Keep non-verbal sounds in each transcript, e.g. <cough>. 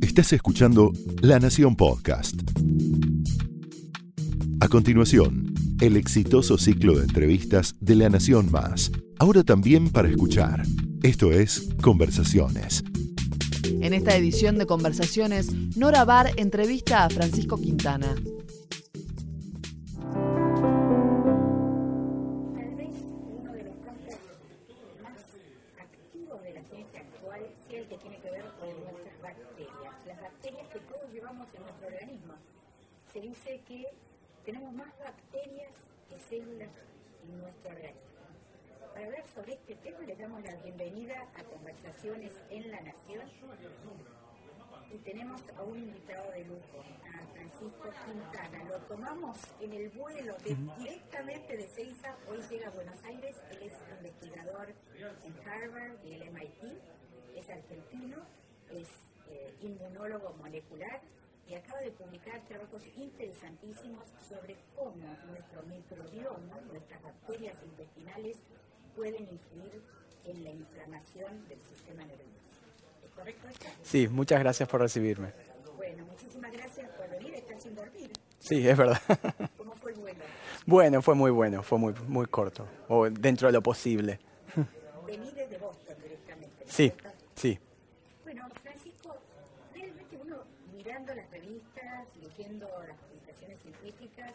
Estás escuchando La Nación Podcast. A continuación, el exitoso ciclo de entrevistas de La Nación Más. Ahora también para escuchar. Esto es Conversaciones. En esta edición de Conversaciones, Nora Bar entrevista a Francisco Quintana. Que tenemos más bacterias que células en nuestro organismo. Para hablar sobre este tema le damos la bienvenida a Conversaciones en la Nación. Y tenemos a un invitado de lujo, a Francisco Quintana. Lo tomamos en el vuelo de- directamente de Ceiza, hoy llega a Buenos Aires, él es investigador en Harvard y el MIT, es argentino, es eh, inmunólogo molecular y acaba de publicar trabajos interesantísimos sobre cómo nuestro microbioma, nuestras bacterias intestinales, pueden influir en la inflamación del sistema nervioso. ¿Es correcto esto? Sí, muchas gracias por recibirme. Bueno, muchísimas gracias por venir. Estás sin dormir. Sí, es verdad. <laughs> ¿Cómo fue el vuelo? Bueno, fue muy bueno, fue muy, muy corto, o dentro de lo posible. Vení desde Boston directamente. ¿no es Sí, sí. Bueno, Francisco, realmente uno mirando las leyendo las publicaciones científicas,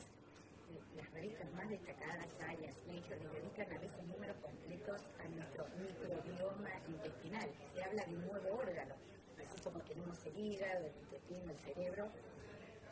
las revistas más destacadas, Science, Nature, dedican a veces números completos a nuestro microbioma intestinal. Se habla de un nuevo órgano, así como tenemos el hígado, el intestino, el cerebro.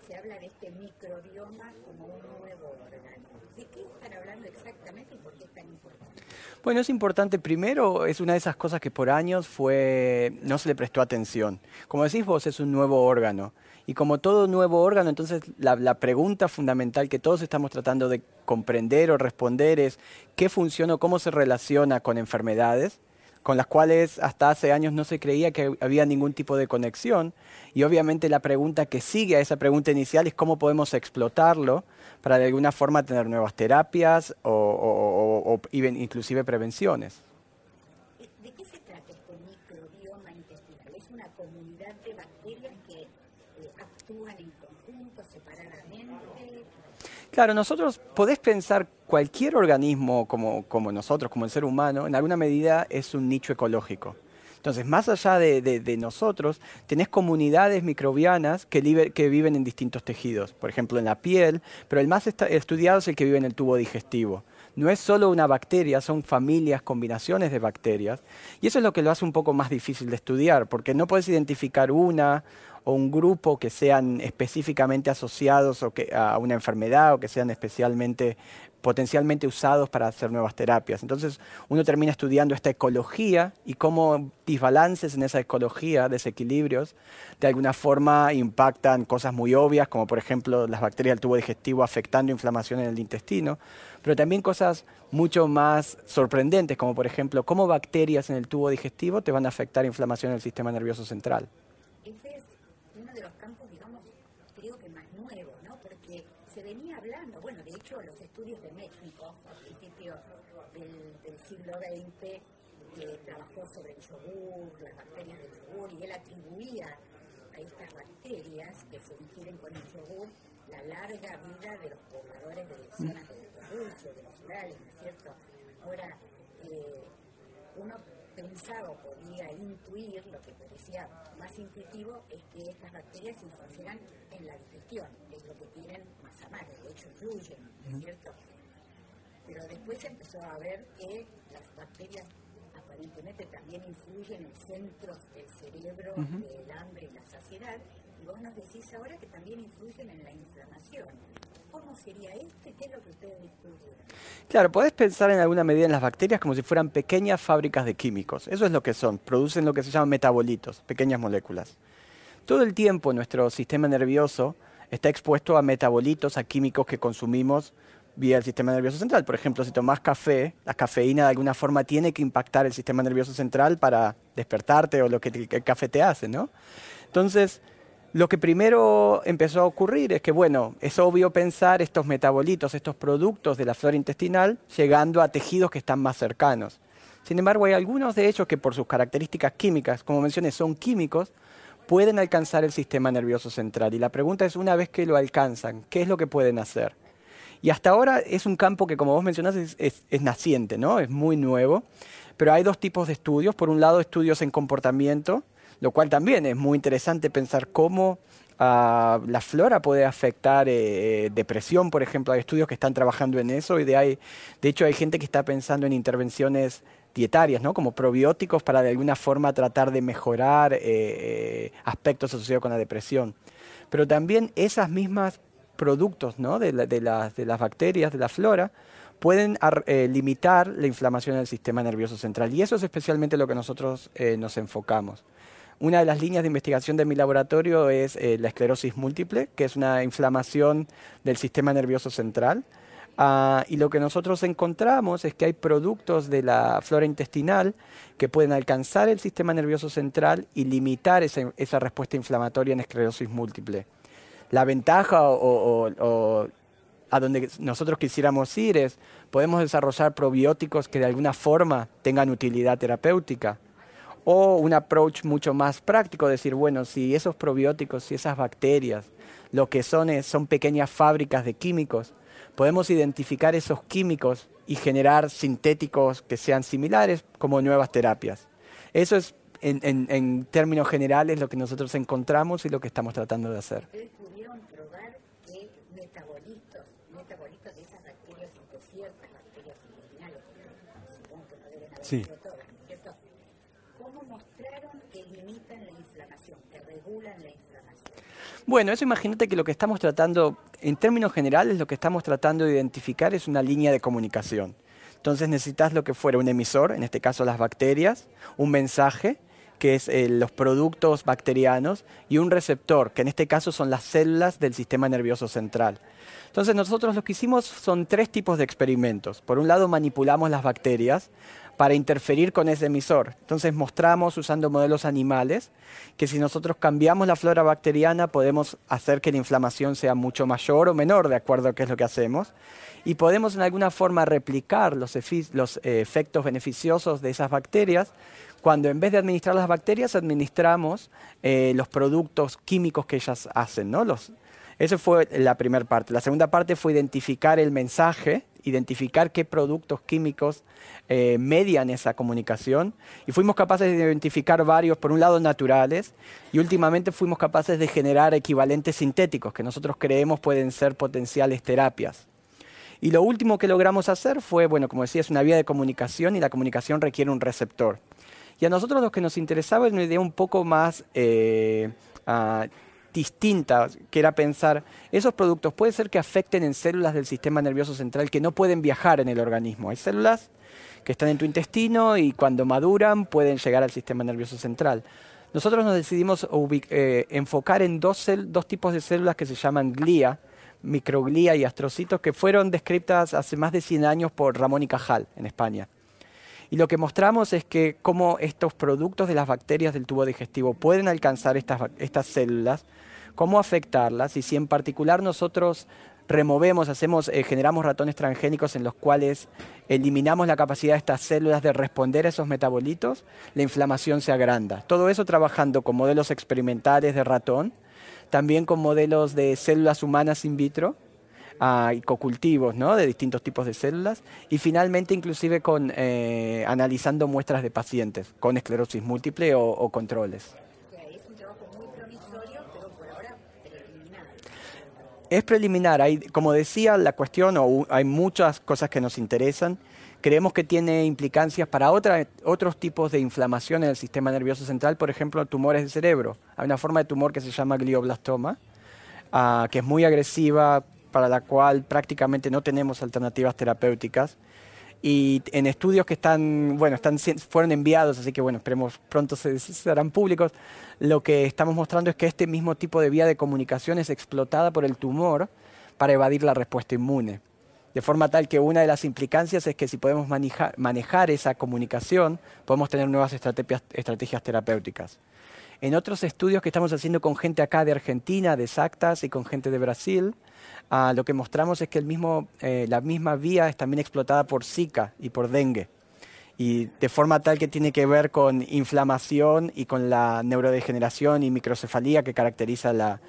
Se habla de este microbioma como un nuevo órgano. ¿De qué están hablando exactamente y por qué es tan importante? Bueno, es importante, primero, es una de esas cosas que por años fue, no se le prestó atención. Como decís vos, es un nuevo órgano. Y como todo nuevo órgano, entonces la, la pregunta fundamental que todos estamos tratando de comprender o responder es qué funciona o cómo se relaciona con enfermedades con las cuales hasta hace años no se creía que había ningún tipo de conexión. Y obviamente la pregunta que sigue a esa pregunta inicial es cómo podemos explotarlo para de alguna forma tener nuevas terapias o, o- inclusive prevenciones. ¿De qué se trata este microbioma intestinal? ¿Es una comunidad de bacterias que actúan en conjunto, separadamente? Claro, nosotros podés pensar cualquier organismo como, como nosotros, como el ser humano, en alguna medida es un nicho ecológico. Entonces, más allá de, nosotros, tenés comunidades microbianas que, viven en distintos tejidos, por ejemplo en la piel, pero el más estudiado es el que vive en el tubo digestivo. No es solo una bacteria, son familias, combinaciones de bacterias. Y eso es lo que lo hace un poco más difícil de estudiar, porque no puedes identificar una o un grupo que sean específicamente asociados o que, a una enfermedad o que sean especialmente potencialmente usados para hacer nuevas terapias. Entonces uno termina estudiando esta ecología y cómo desbalances en esa ecología, desequilibrios, de alguna forma impactan cosas muy obvias, como por ejemplo las bacterias del tubo digestivo afectando inflamación en el intestino, pero también cosas mucho más sorprendentes, como por ejemplo cómo bacterias en el tubo digestivo te van a afectar inflamación en el sistema nervioso central. Ese es uno de los campos, digamos, creo que más nuevos, ¿no? Porque se venía hablando, bueno, de hecho, los estudios de Metchnikoff a principios del, del siglo XX, que trabajó sobre el yogur, las bacterias del yogur, y él atribuía a estas bacterias que se ingieren con el yogur la larga vida de los pobladores de zonas de, de Rusia, de los Urales, ¿no es cierto? Ahora, eh, uno pensaba o podía intuir, lo que parecía más intuitivo, es que estas bacterias influyeran en la digestión, es lo que tienen masa madre, de hecho influyen, ¿no es cierto? Pero después se empezó a ver que las bacterias aparentemente también influyen en centros del cerebro del hambre y la saciedad, y vos nos decís ahora que también influyen en la inflamación. ¿Cómo sería este? ¿Qué es lo que ustedes descubrieron? Claro, podés pensar en alguna medida en las bacterias como si fueran pequeñas fábricas de químicos. Eso es lo que son, producen lo que se llaman metabolitos, pequeñas moléculas. Todo el tiempo nuestro sistema nervioso está expuesto a metabolitos, a químicos que consumimos vía el sistema nervioso central. Por ejemplo, si tomás café, la cafeína de alguna forma tiene que impactar el sistema nervioso central para despertarte o lo que el café te hace, ¿no? Entonces, lo que primero empezó a ocurrir es que, bueno, es obvio pensar estos metabolitos, estos productos de la flora intestinal llegando a tejidos que están más cercanos. Sin embargo, hay algunos de ellos que por sus características químicas, como mencioné, son químicos, pueden alcanzar el sistema nervioso central. Y la pregunta es, una vez que lo alcanzan, ¿qué es lo que pueden hacer? Y hasta ahora es un campo que, como vos mencionaste, es, naciente, ¿no? Es muy nuevo. Pero hay dos tipos de estudios. Por un lado, estudios en comportamiento, lo cual también es muy interesante pensar cómo uh, la flora puede afectar eh, depresión, por ejemplo. Hay estudios que están trabajando en eso y de, hay, de hecho hay gente que está pensando en intervenciones dietarias, ¿no? como probióticos para de alguna forma tratar de mejorar eh, aspectos asociados con la depresión. Pero también esas mismas productos ¿no? de, las, bacterias, de la flora, pueden eh, limitar la inflamación del sistema nervioso central. Y eso es especialmente lo que nosotros eh, nos enfocamos. Una de las líneas de investigación de mi laboratorio es eh, la esclerosis múltiple, que es una inflamación del sistema nervioso central. Uh, y lo que nosotros encontramos es que hay productos de la flora intestinal que pueden alcanzar el sistema nervioso central y limitar esa, esa respuesta inflamatoria en esclerosis múltiple. La ventaja o, a donde nosotros quisiéramos ir es, podemos desarrollar probióticos que de alguna forma tengan utilidad terapéutica. O un approach mucho más práctico, decir, bueno, si esos probióticos, si esas bacterias, lo que son es, son pequeñas fábricas de químicos, podemos identificar esos químicos y generar sintéticos que sean similares como nuevas terapias. Eso es, en términos generales, lo que nosotros encontramos y lo que estamos tratando de hacer. pudieron probar que metabolitos, metabolitos de esas bacterias, de ciertas bacterias intestinales, supongo que no deben haber Sí. ¿Cómo mostraron que limitan la inflamación, que regulan la inflamación? Bueno, eso imagínate que lo que estamos tratando, en términos generales, lo que estamos tratando de identificar es una línea de comunicación. Entonces necesitas lo que fuera un emisor, en este caso las bacterias, un mensaje, que es eh, los productos bacterianos, y un receptor, que en este caso son las células del sistema nervioso central. Entonces nosotros lo que hicimos son tres tipos de experimentos. Por un lado manipulamos las bacterias para interferir con ese emisor. Entonces mostramos usando modelos animales que si nosotros cambiamos la flora bacteriana podemos hacer que la inflamación sea mucho mayor o menor de acuerdo a qué es lo que hacemos. Y podemos en alguna forma replicar los, eh, efectos beneficiosos de esas bacterias cuando en vez de administrar las bacterias administramos eh, los productos químicos que ellas hacen, ¿no? Los, esa fue la primera parte. La segunda parte fue identificar el mensaje, identificar qué productos químicos eh, median esa comunicación. Y fuimos capaces de identificar varios, por un lado naturales, y últimamente fuimos capaces de generar equivalentes sintéticos que nosotros creemos pueden ser potenciales terapias. Y lo último que logramos hacer fue, bueno, como decía, es una vía de comunicación y la comunicación requiere un receptor. Y a nosotros lo que nos interesaba era una idea un poco más eh, uh, distinta, que era pensar, esos productos puede ser que afecten en células del sistema nervioso central que no pueden viajar en el organismo. Hay células que están en tu intestino y cuando maduran pueden llegar al sistema nervioso central. Nosotros nos decidimos eh, enfocar en dos, dos tipos de células que se llaman glía, microglía y astrocitos, que fueron descritas hace más de 100 años por Ramón y Cajal en España. Y lo que mostramos es que cómo estos productos de las bacterias del tubo digestivo pueden alcanzar estas, estas células, cómo afectarlas y si en particular nosotros removemos, hacemos, eh, generamos ratones transgénicos en los cuales eliminamos la capacidad de estas células de responder a esos metabolitos, la inflamación se agranda. Todo eso trabajando con modelos experimentales de ratón, también con modelos de células humanas in vitro, uh, y cocultivos ¿no? de distintos tipos de células y finalmente inclusive con, eh, analizando muestras de pacientes con esclerosis múltiple o, o controles. Es preliminar, hay, como decía, la cuestión, o hay muchas cosas que nos interesan. Creemos que tiene implicancias para otra, otros tipos de inflamación en el sistema nervioso central, por ejemplo, tumores del cerebro. Hay una forma de tumor que se llama glioblastoma, uh, que es muy agresiva, para la cual prácticamente no tenemos alternativas terapéuticas. Y en estudios que están, bueno, están, fueron enviados, así que bueno, esperemos pronto se, se harán públicos, lo que estamos mostrando es que este mismo tipo de vía de comunicación es explotada por el tumor para evadir la respuesta inmune. De forma tal que una de las implicancias es que si podemos manejar, manejar esa comunicación, podemos tener nuevas estrategias, estrategias terapéuticas. En otros estudios que estamos haciendo con gente acá de Argentina, de Sactas y con gente de Brasil, uh, lo que mostramos es que el mismo, eh, la misma vía es también explotada por Zika y por dengue. y de forma tal que tiene que ver con inflamación y con la neurodegeneración y microcefalía que caracteriza la...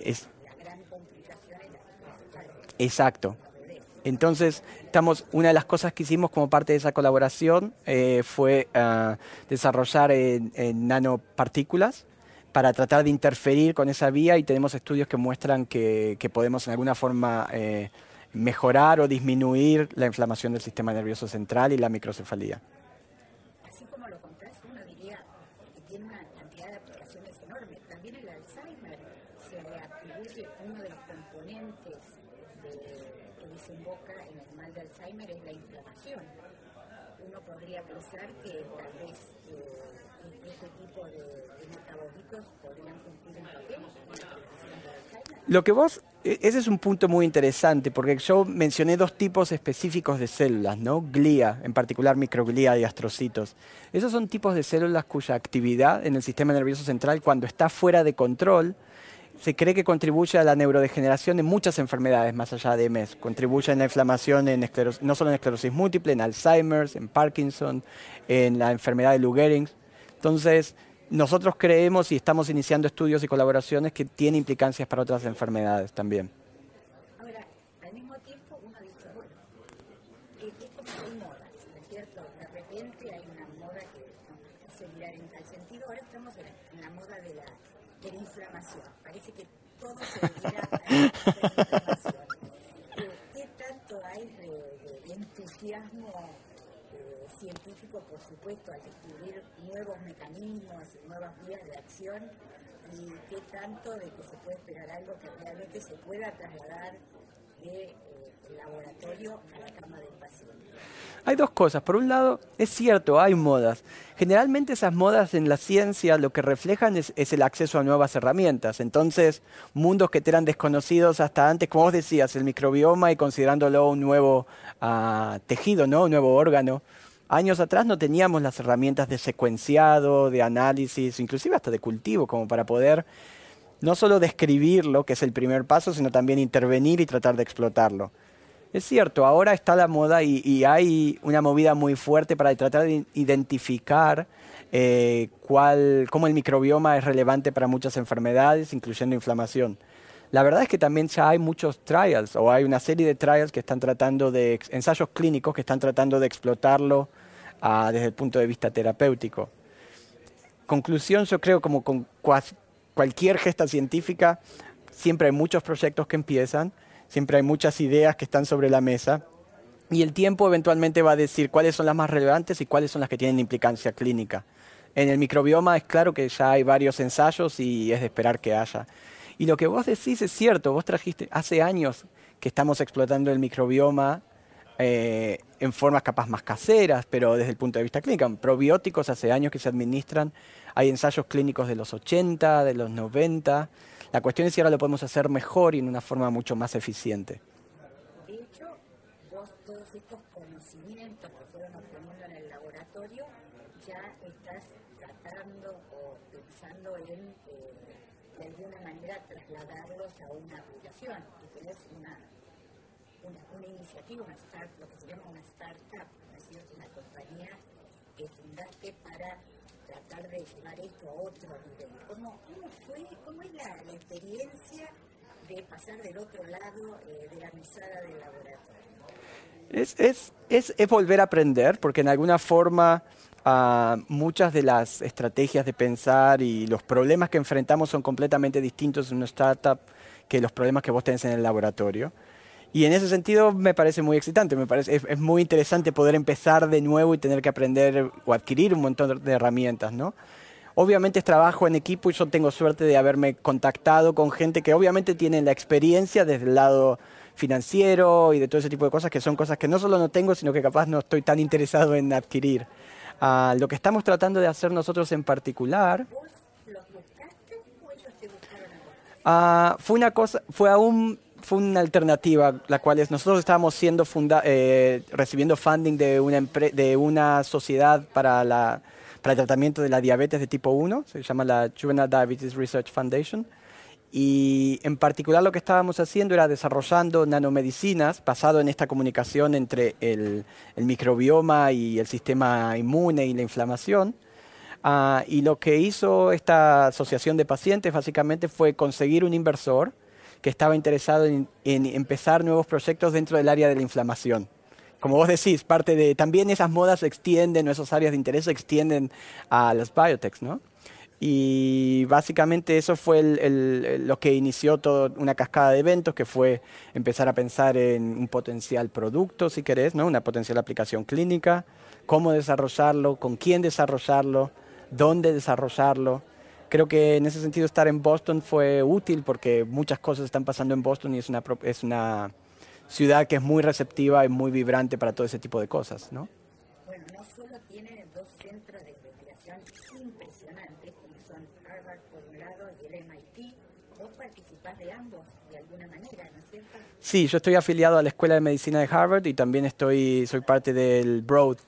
Es, exacto. Entonces, estamos, una de las cosas que hicimos como parte de esa colaboración eh, fue ah, desarrollar nanopartículas para tratar de interferir con esa vía y tenemos estudios que muestran que, que podemos en alguna forma eh, mejorar o disminuir la inflamación del sistema nervioso central y la microcefalía. Así como lo contás, uno diría que tiene una cantidad de aplicaciones enormes. También el Alzheimer se le atribuye uno de los componentes que desemboca en el mal de Alzheimer es la inflamación. Uno podría pensar que tal vez eh, este tipo de, de metabolitos podrían cumplir un papel en la prevención de Alzheimer. Lo que vos e, ese es un punto muy interesante porque yo mencioné dos tipos específicos de células, ¿no? Glía, en particular microglía y astrocitos. Esos son tipos de células cuya actividad en el sistema nervioso central cuando está fuera de control se cree que contribuye a la neurodegeneración de muchas enfermedades más allá de MS. Contribuye en la inflamación en no solo en esclerosis múltiple, en Alzheimer's, en Parkinson, en la enfermedad de Lou. Entonces, nosotros creemos y estamos iniciando estudios y colaboraciones que tienen implicancias para otras enfermedades también. Ahora, al mismo tiempo uno dice, bueno, es como hay modas, ¿no es cierto? De repente hay una moda que nos hace mirar en tal sentido. Ahora estamos en, la moda de la, de la inflamación. Parece que todo se mira a la inflamación. <laughs> Eh, ¿Qué tanto hay de, de entusiasmo? Científico, por supuesto, al descubrir nuevos mecanismos y nuevas vías de acción y qué tanto de que se puede esperar algo que realmente se pueda trasladar de, eh, laboratorio a la cama del paciente. Hay dos cosas. Por un lado, es cierto, hay modas. Generalmente esas modas en la ciencia lo que reflejan es, el acceso a nuevas herramientas. Entonces, mundos que te eran desconocidos hasta antes, como vos decías, el microbioma y considerándolo un nuevo uh, tejido, ¿no? un nuevo órgano. Años atrás no teníamos las herramientas de secuenciado, de análisis, inclusive hasta de cultivo, como para poder no solo describirlo, que es el primer paso, sino también intervenir y tratar de explotarlo. Es cierto, ahora está la moda y, hay una movida muy fuerte para tratar de identificar eh, cuál, cómo el microbioma es relevante para muchas enfermedades, incluyendo inflamación. La verdad es que también ya hay muchos trials o hay una serie de trials que están tratando de, ensayos clínicos que están tratando de explotarlo uh, desde el punto de vista terapéutico. Conclusión, yo creo como con cualquier gesta científica, siempre hay muchos proyectos que empiezan, siempre hay muchas ideas que están sobre la mesa y el tiempo eventualmente va a decir cuáles son las más relevantes y cuáles son las que tienen implicancia clínica. En el microbioma es claro que ya hay varios ensayos y es de esperar que haya. Y lo que vos decís es cierto, vos trajiste, hace años que estamos explotando el microbioma eh, en formas capaz más caseras, pero desde el punto de vista clínico. Probióticos hace años que se administran, hay ensayos clínicos de los 80, de los 90. La cuestión es si ahora lo podemos hacer mejor y en una forma mucho más eficiente. De hecho, vos todos estos conocimientos que fueron obteniendo en el laboratorio ya estás tratando o pensando en eh, de alguna manera trasladarlos a una aplicación. Y tenés una, una, una iniciativa, una start, lo que se llama una startup. Una compañía que fundaste para tratar de llevar esto a otro nivel. ¿Cómo, cómo fue, cómo es la, la, experiencia de pasar del otro lado eh, de la mesada del laboratorio? Es, es, es, es volver a aprender, porque en alguna forma Uh, muchas de las estrategias de pensar y los problemas que enfrentamos son completamente distintos en una startup que los problemas que vos tenés en el laboratorio. Y en ese sentido me parece muy excitante, me parece, es, es, muy interesante poder empezar de nuevo y tener que aprender o adquirir un montón de herramientas, ¿no? Obviamente es trabajo en equipo y yo tengo suerte de haberme contactado con gente que obviamente tiene la experiencia desde el lado financiero y de todo ese tipo de cosas que son cosas que no solo no tengo, sino que capaz no estoy tan interesado en adquirir. Uh, lo que estamos tratando de hacer nosotros en particular. ¿Vos los buscaste o ellos te buscaron a vos? Uh, fue una cosa, fue aún fue una alternativa, la cual es nosotros estábamos siendo funda, eh, recibiendo funding de una de una sociedad para la para el tratamiento de la diabetes de tipo 1, se llama la Juvenile Diabetes Research Foundation. Y en particular lo que estábamos haciendo era desarrollando nanomedicinas basado en esta comunicación entre el, microbioma y el sistema inmune y la inflamación. Ah, y lo que hizo esta asociación de pacientes básicamente fue conseguir un inversor que estaba interesado en, empezar nuevos proyectos dentro del área de la inflamación. Como vos decís, parte de también esas modas se extienden, esas áreas de interés se extienden a las biotechs, ¿no? Y básicamente eso fue lo que inició toda una cascada de eventos, que fue empezar a pensar en un potencial producto, si querés, ¿no? una potencial aplicación clínica, cómo desarrollarlo, con quién desarrollarlo, dónde desarrollarlo. Creo que en ese sentido estar en Boston fue útil porque muchas cosas están pasando en Boston y es una, es una ciudad que es muy receptiva y muy vibrante para todo ese tipo de cosas. ¿no? de ambos de alguna manera, ¿no es cierto? Sí, yo estoy afiliado a la Escuela de Medicina de Harvard y también estoy, soy parte del Broad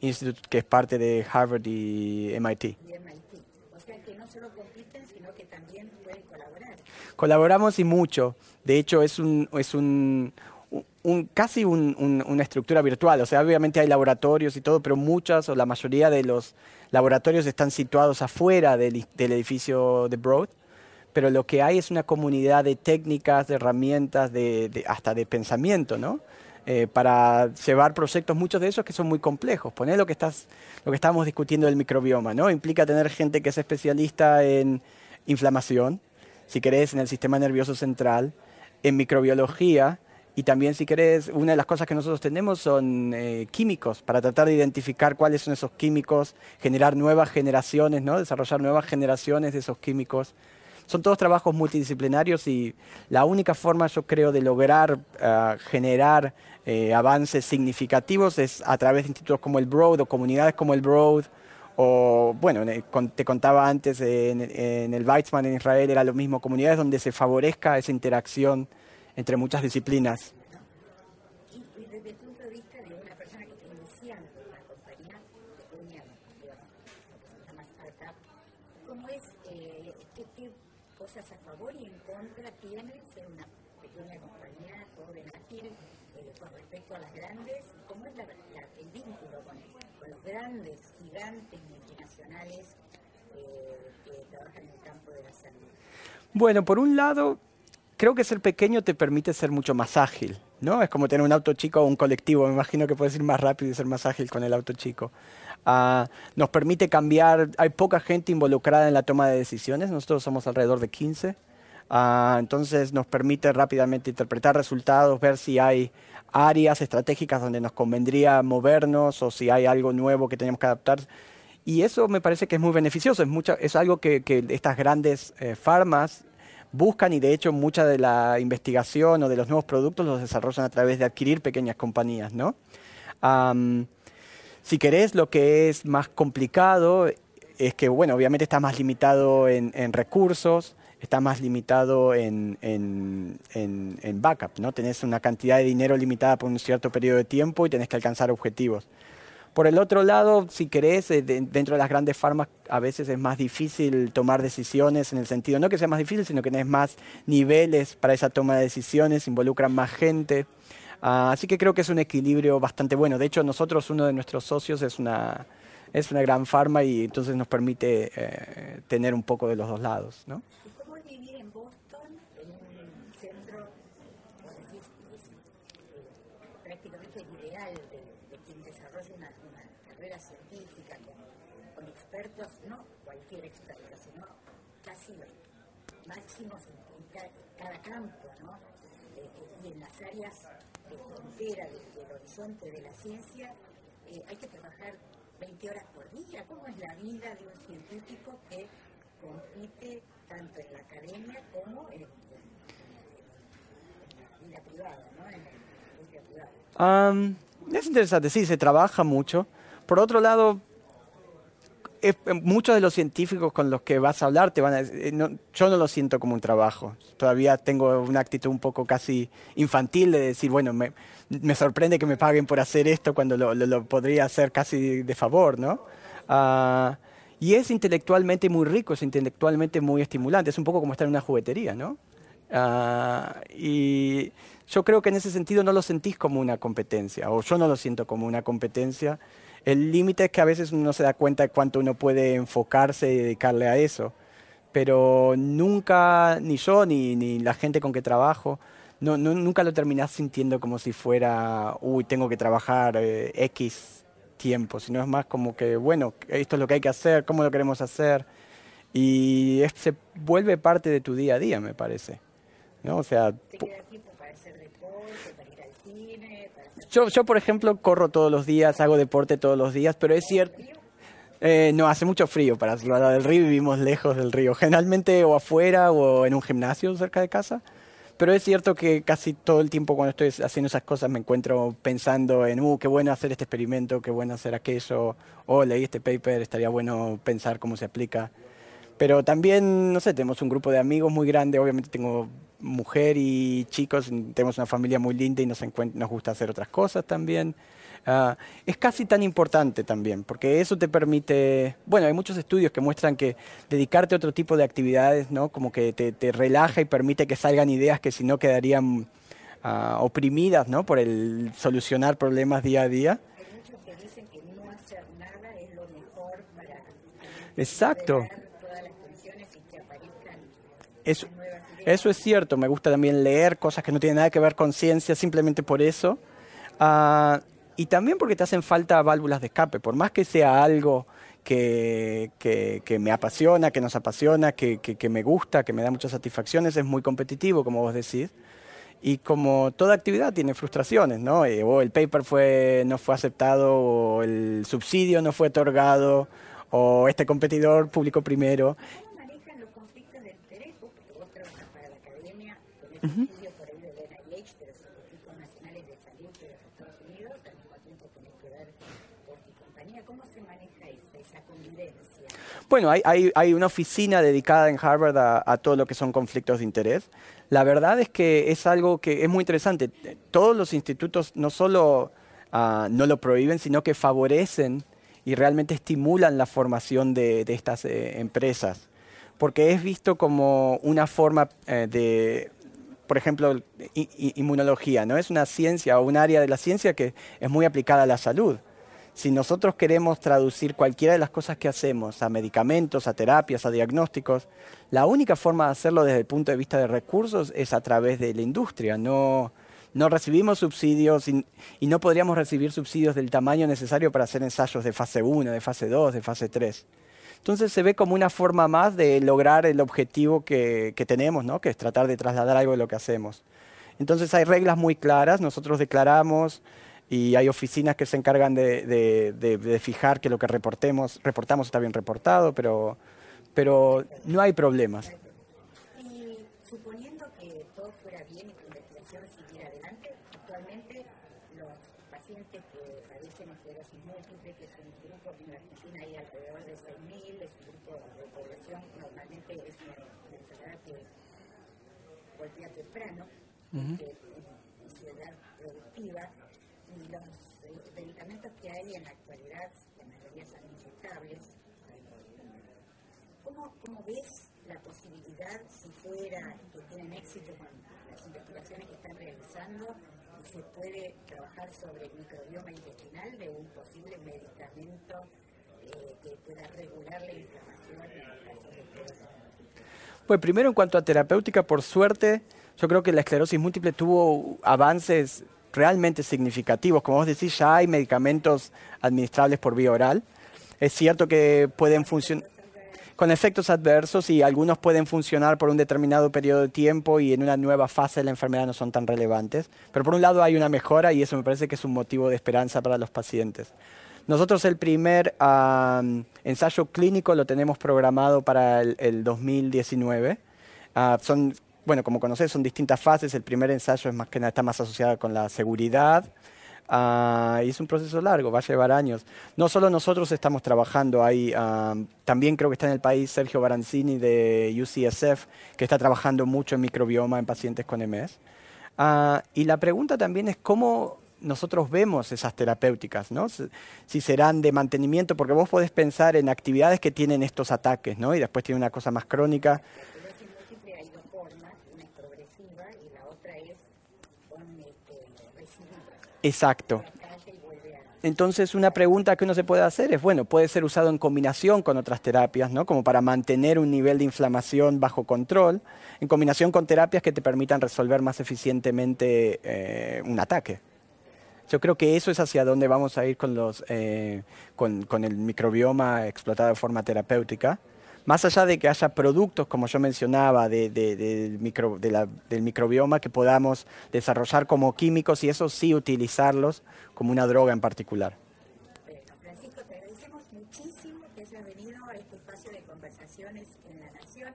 Institute, que es parte de Harvard y MIT. Y MIT. O sea que no solo compiten, sino que también pueden colaborar. Colaboramos y mucho. De hecho, es un, es un, un, casi una estructura virtual. O sea, obviamente hay laboratorios y todo, pero muchas o la mayoría de los laboratorios están situados afuera del, del edificio de Broad pero lo que hay es una comunidad de técnicas, de herramientas, de, hasta de pensamiento, ¿no? Eh, para llevar proyectos, muchos de esos que son muy complejos. Poner lo que estás, lo que estábamos discutiendo del microbioma, ¿no? Implica tener gente que es especialista en inflamación, si querés, en el sistema nervioso central, en microbiología, y también, si querés, una de las cosas que nosotros tenemos son eh, químicos, para tratar de identificar cuáles son esos químicos, generar nuevas generaciones, ¿no? desarrollar nuevas generaciones de esos químicos son todos trabajos multidisciplinarios y la única forma, yo creo, de lograr ah, generar eh, avances significativos es a través de institutos como el Broad o comunidades como el Broad. O, bueno, te contaba antes, en, en el Weizmann en Israel era lo mismo, comunidades donde se favorezca esa interacción entre muchas disciplinas. Grandes, gigantes multinacionales eh, que trabajan en el campo de la salud? Bueno, por un lado, creo que ser pequeño te permite ser mucho más ágil, ¿no? Es como tener un auto chico o un colectivo, me imagino que puedes ir más rápido y ser más ágil con el auto chico. Uh, nos permite cambiar, hay poca gente involucrada en la toma de decisiones, nosotros somos alrededor de 15, uh, ah, entonces nos permite rápidamente interpretar resultados, ver si hay áreas estratégicas donde nos convendría movernos o si hay algo nuevo que tenemos que adaptar. Y eso me parece que es muy beneficioso, es, mucha, es algo que, que estas grandes eh, farmas buscan y de hecho mucha de la investigación o de los nuevos productos los desarrollan a través de adquirir pequeñas compañías, ¿no? si querés, lo que es más complicado es que, bueno, obviamente está más limitado en, en recursos, está más limitado en, en, backup, ¿no? Tenés una cantidad de dinero limitada por un cierto periodo de tiempo y tenés que alcanzar objetivos. Por el otro lado, si querés, eh, dentro de las grandes farmas a veces es más difícil tomar decisiones en el sentido, no que sea más difícil, sino que tenés más niveles para esa toma de decisiones, involucran más gente. Ah, así que creo que es un equilibrio bastante bueno. De hecho, nosotros, uno de nuestros socios es una, es una gran farma y entonces nos permite eh, tener un poco de los dos lados. no cualquier experto, sino casi los máximos en, cada, campo, ¿no? Eh, y en las áreas de frontera del, horizonte de la ciencia, eh, hay que trabajar 20 horas por día. ¿Cómo es la vida de un científico que compite tanto en la academia como en, la vida privada, ¿no? En la industria privada. es interesante, sí, se trabaja mucho. Por otro lado, muchos de los científicos con los que vas a hablar te van a eh, yo no lo siento como un trabajo. Todavía tengo una actitud un poco casi infantil de decir, bueno, me, sorprende que me paguen por hacer esto cuando lo, podría hacer casi de favor, ¿no? Ah, Y es intelectualmente muy rico, es intelectualmente muy estimulante. Es un poco como estar en una juguetería, ¿no? Ah, y yo creo que en ese sentido no lo sentís como una competencia, o yo no lo siento como una competencia. El límite es que a veces uno no se da cuenta de cuánto uno puede enfocarse y dedicarle a eso. Pero nunca, ni yo, ni, ni la gente con que trabajo, no, nunca lo terminás sintiendo como si fuera, uy, tengo que trabajar eh, X tiempo, sino es más como que, bueno, esto es lo que hay que hacer, cómo lo queremos hacer. Y se vuelve parte de tu día a día, me parece. ¿no? O sea, Yo, yo, por ejemplo, corro todos los días, hago deporte todos los días, pero es cierto... Eh, no, hace mucho frío para lado del río, vivimos lejos del río, generalmente o afuera o en un gimnasio cerca de casa. Pero es cierto que casi todo el tiempo cuando estoy haciendo esas cosas me encuentro pensando en, uh, qué bueno hacer este experimento, qué bueno hacer aquello, o leí este paper, estaría bueno pensar cómo se aplica. Pero también, no sé, tenemos un grupo de amigos muy grande, obviamente tengo mujer y chicos, tenemos una familia muy linda y nos, nos gusta hacer otras cosas también. Ah, es casi tan importante también, porque eso te permite, bueno, hay muchos estudios que muestran que dedicarte a otro tipo de actividades, ¿no? Como que te, relaja y permite que salgan ideas que si no quedarían ah, oprimidas, ¿no? Por el solucionar problemas día a día. Hay muchos que dicen que no hacer nada es lo mejor para... Exacto. Eso, eso es cierto, me gusta también leer cosas que no tienen nada que ver con ciencia simplemente por eso. Ah, y también porque te hacen falta válvulas de escape, por más que sea algo que, que, me apasiona, que nos apasiona, que, que, me gusta, que me da muchas satisfacciones, es muy competitivo, como vos decís. Y como toda actividad tiene frustraciones, ¿no? Eh, o el paper fue, no fue aceptado, o el subsidio no fue otorgado, o este competidor publicó primero. Por ahí del NIH, pero son equipos nacionales de salud de los Estados Unidos, al mismo tiempo tenés que ver por tu compañía. ¿Cómo se maneja esa, esa convivencia? Bueno, hay, hay, hay, una oficina dedicada en Harvard a, a, todo lo que son conflictos de interés. La verdad es que es algo que es muy interesante. Todos los institutos no solo uh, no lo prohíben, sino que favorecen y realmente estimulan la formación de, de estas eh, empresas, porque es visto como una forma eh, de por ejemplo, inmunología, ¿no? Es una ciencia o un área de la ciencia que es muy aplicada a la salud. Si nosotros queremos traducir cualquiera de las cosas que hacemos a medicamentos, a terapias, a diagnósticos, la única forma de hacerlo desde el punto de vista de recursos es a través de la industria. No, no recibimos subsidios y, y no podríamos recibir subsidios del tamaño necesario para hacer ensayos de fase 1, de fase 2, de fase 3. Entonces se ve como una forma más de lograr el objetivo que, tenemos, ¿no? que es tratar de trasladar algo de lo que hacemos. Entonces hay reglas muy claras, nosotros declaramos y hay oficinas que se encargan de, fijar que lo que reportemos, reportamos está bien reportado, pero, pero no hay problemas. Y suponiendo que todo fuera bien y que la investigación siguiera adelante, actualmente los pacientes que padecen esclerosis múltiple, que es un grupo que en Argentina hay alrededor de 6.000, es un grupo de población, normalmente es una, enfermedad que golpea temprano, uh -huh. edad productiva, y los eh, medicamentos que hay en la actualidad, la mayoría son inyectables. ¿Cómo, ¿Cómo ves la posibilidad, si fuera que tienen éxito con las investigaciones que están realizando, se puede trabajar sobre el microbioma intestinal de un posible medicamento eh, que pueda regular la inflamación en el caso de. Pues primero en cuanto a terapéutica, por suerte, yo creo que la esclerosis múltiple tuvo avances realmente significativos. Como vos decís, ya hay medicamentos administrables por vía oral. Es cierto que pueden funcionar con efectos adversos y algunos pueden funcionar por un determinado periodo de tiempo y en una nueva fase de la enfermedad no son tan relevantes. Pero por un lado hay una mejora y eso me parece que es un motivo de esperanza para los pacientes. Nosotros el primer ensayo clínico lo tenemos programado para el, el 2019. Uh, son, bueno, como conocés, son distintas fases. El primer ensayo es más que nada, está más asociado con la seguridad, Uh, y es un proceso largo, va a llevar años. No solo nosotros estamos trabajando ahí, uh, también creo que está en el país Sergio Baranzini de UCSF, que está trabajando mucho en microbioma en pacientes con MS. Uh, y la pregunta también es cómo nosotros vemos esas terapéuticas, ¿no? Si serán de mantenimiento, porque vos podés pensar en actividades que tienen estos ataques, ¿no? Y después tiene una cosa más crónica. hay dos formas, una es progresiva y la otra es con este, Exacto. Entonces, una pregunta que uno se puede hacer es, bueno, puede ser usado en combinación con otras terapias, ¿no? Como para mantener un nivel de inflamación bajo control, en combinación con terapias que te permitan resolver más eficientemente eh, un ataque. Yo creo que eso es hacia donde vamos a ir con, los, eh, con, el microbioma explotado de forma terapéutica. Más allá de que haya productos, como yo mencionaba, de, del, micro, del microbioma que podamos desarrollar como químicos y eso sí utilizarlos como una droga en particular. Bueno, Francisco, te agradecemos muchísimo que hayas venido a este espacio de conversaciones en La Nación,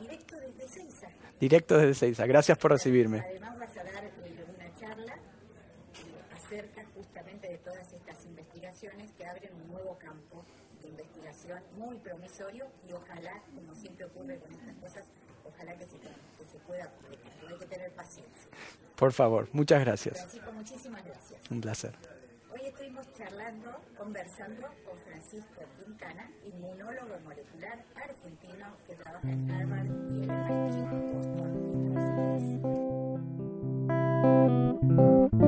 directo desde Seiza. Directo desde Seiza, gracias por recibirme. Además vas a dar eh, una charla acerca justamente de todas estas investigaciones que abren un nuevo campo muy promisorio y ojalá, como siempre ocurre con estas cosas, ojalá que se, que se pueda publicar. hay que tener paciencia. Por favor, muchas gracias. Francisco, muchísimas gracias. Un placer. Hoy estuvimos charlando, conversando con Francisco Quintana, inmunólogo molecular argentino que trabaja en Harvard y en el Boston, Estados